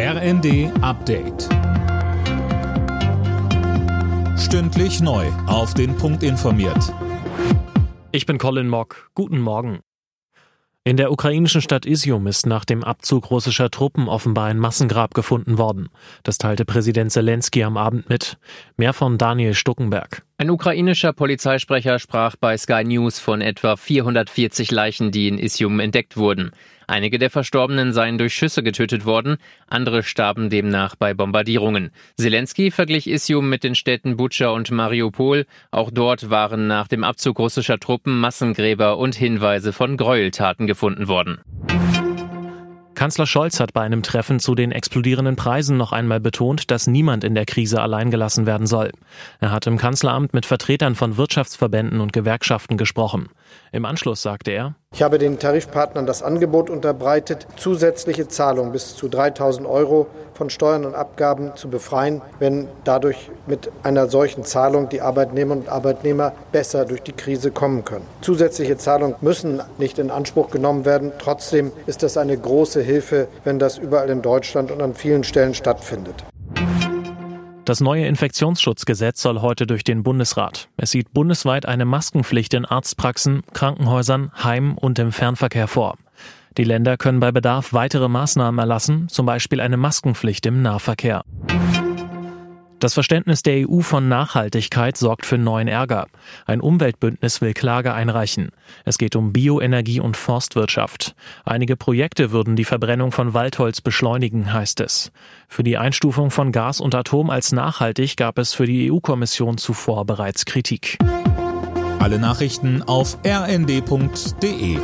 RND Update. Stündlich neu. Auf den Punkt informiert. Ich bin Colin Mock. Guten Morgen. In der ukrainischen Stadt Isium ist nach dem Abzug russischer Truppen offenbar ein Massengrab gefunden worden. Das teilte Präsident Zelensky am Abend mit. Mehr von Daniel Stuckenberg. Ein ukrainischer Polizeisprecher sprach bei Sky News von etwa 440 Leichen, die in Isium entdeckt wurden. Einige der Verstorbenen seien durch Schüsse getötet worden, andere starben demnach bei Bombardierungen. Zelensky verglich Isium mit den Städten Butscha und Mariupol. Auch dort waren nach dem Abzug russischer Truppen Massengräber und Hinweise von Gräueltaten gefunden worden. Kanzler Scholz hat bei einem Treffen zu den explodierenden Preisen noch einmal betont, dass niemand in der Krise allein gelassen werden soll. Er hat im Kanzleramt mit Vertretern von Wirtschaftsverbänden und Gewerkschaften gesprochen. Im Anschluss sagte er, ich habe den Tarifpartnern das Angebot unterbreitet, zusätzliche Zahlungen bis zu 3000 Euro von Steuern und Abgaben zu befreien, wenn dadurch mit einer solchen Zahlung die Arbeitnehmerinnen und Arbeitnehmer besser durch die Krise kommen können. Zusätzliche Zahlungen müssen nicht in Anspruch genommen werden. Trotzdem ist das eine große Hilfe, wenn das überall in Deutschland und an vielen Stellen stattfindet. Das neue Infektionsschutzgesetz soll heute durch den Bundesrat. Es sieht bundesweit eine Maskenpflicht in Arztpraxen, Krankenhäusern, Heim und im Fernverkehr vor. Die Länder können bei Bedarf weitere Maßnahmen erlassen, zum Beispiel eine Maskenpflicht im Nahverkehr. Das Verständnis der EU von Nachhaltigkeit sorgt für neuen Ärger. Ein Umweltbündnis will Klage einreichen. Es geht um Bioenergie und Forstwirtschaft. Einige Projekte würden die Verbrennung von Waldholz beschleunigen, heißt es. Für die Einstufung von Gas und Atom als nachhaltig gab es für die EU-Kommission zuvor bereits Kritik. Alle Nachrichten auf rnd.de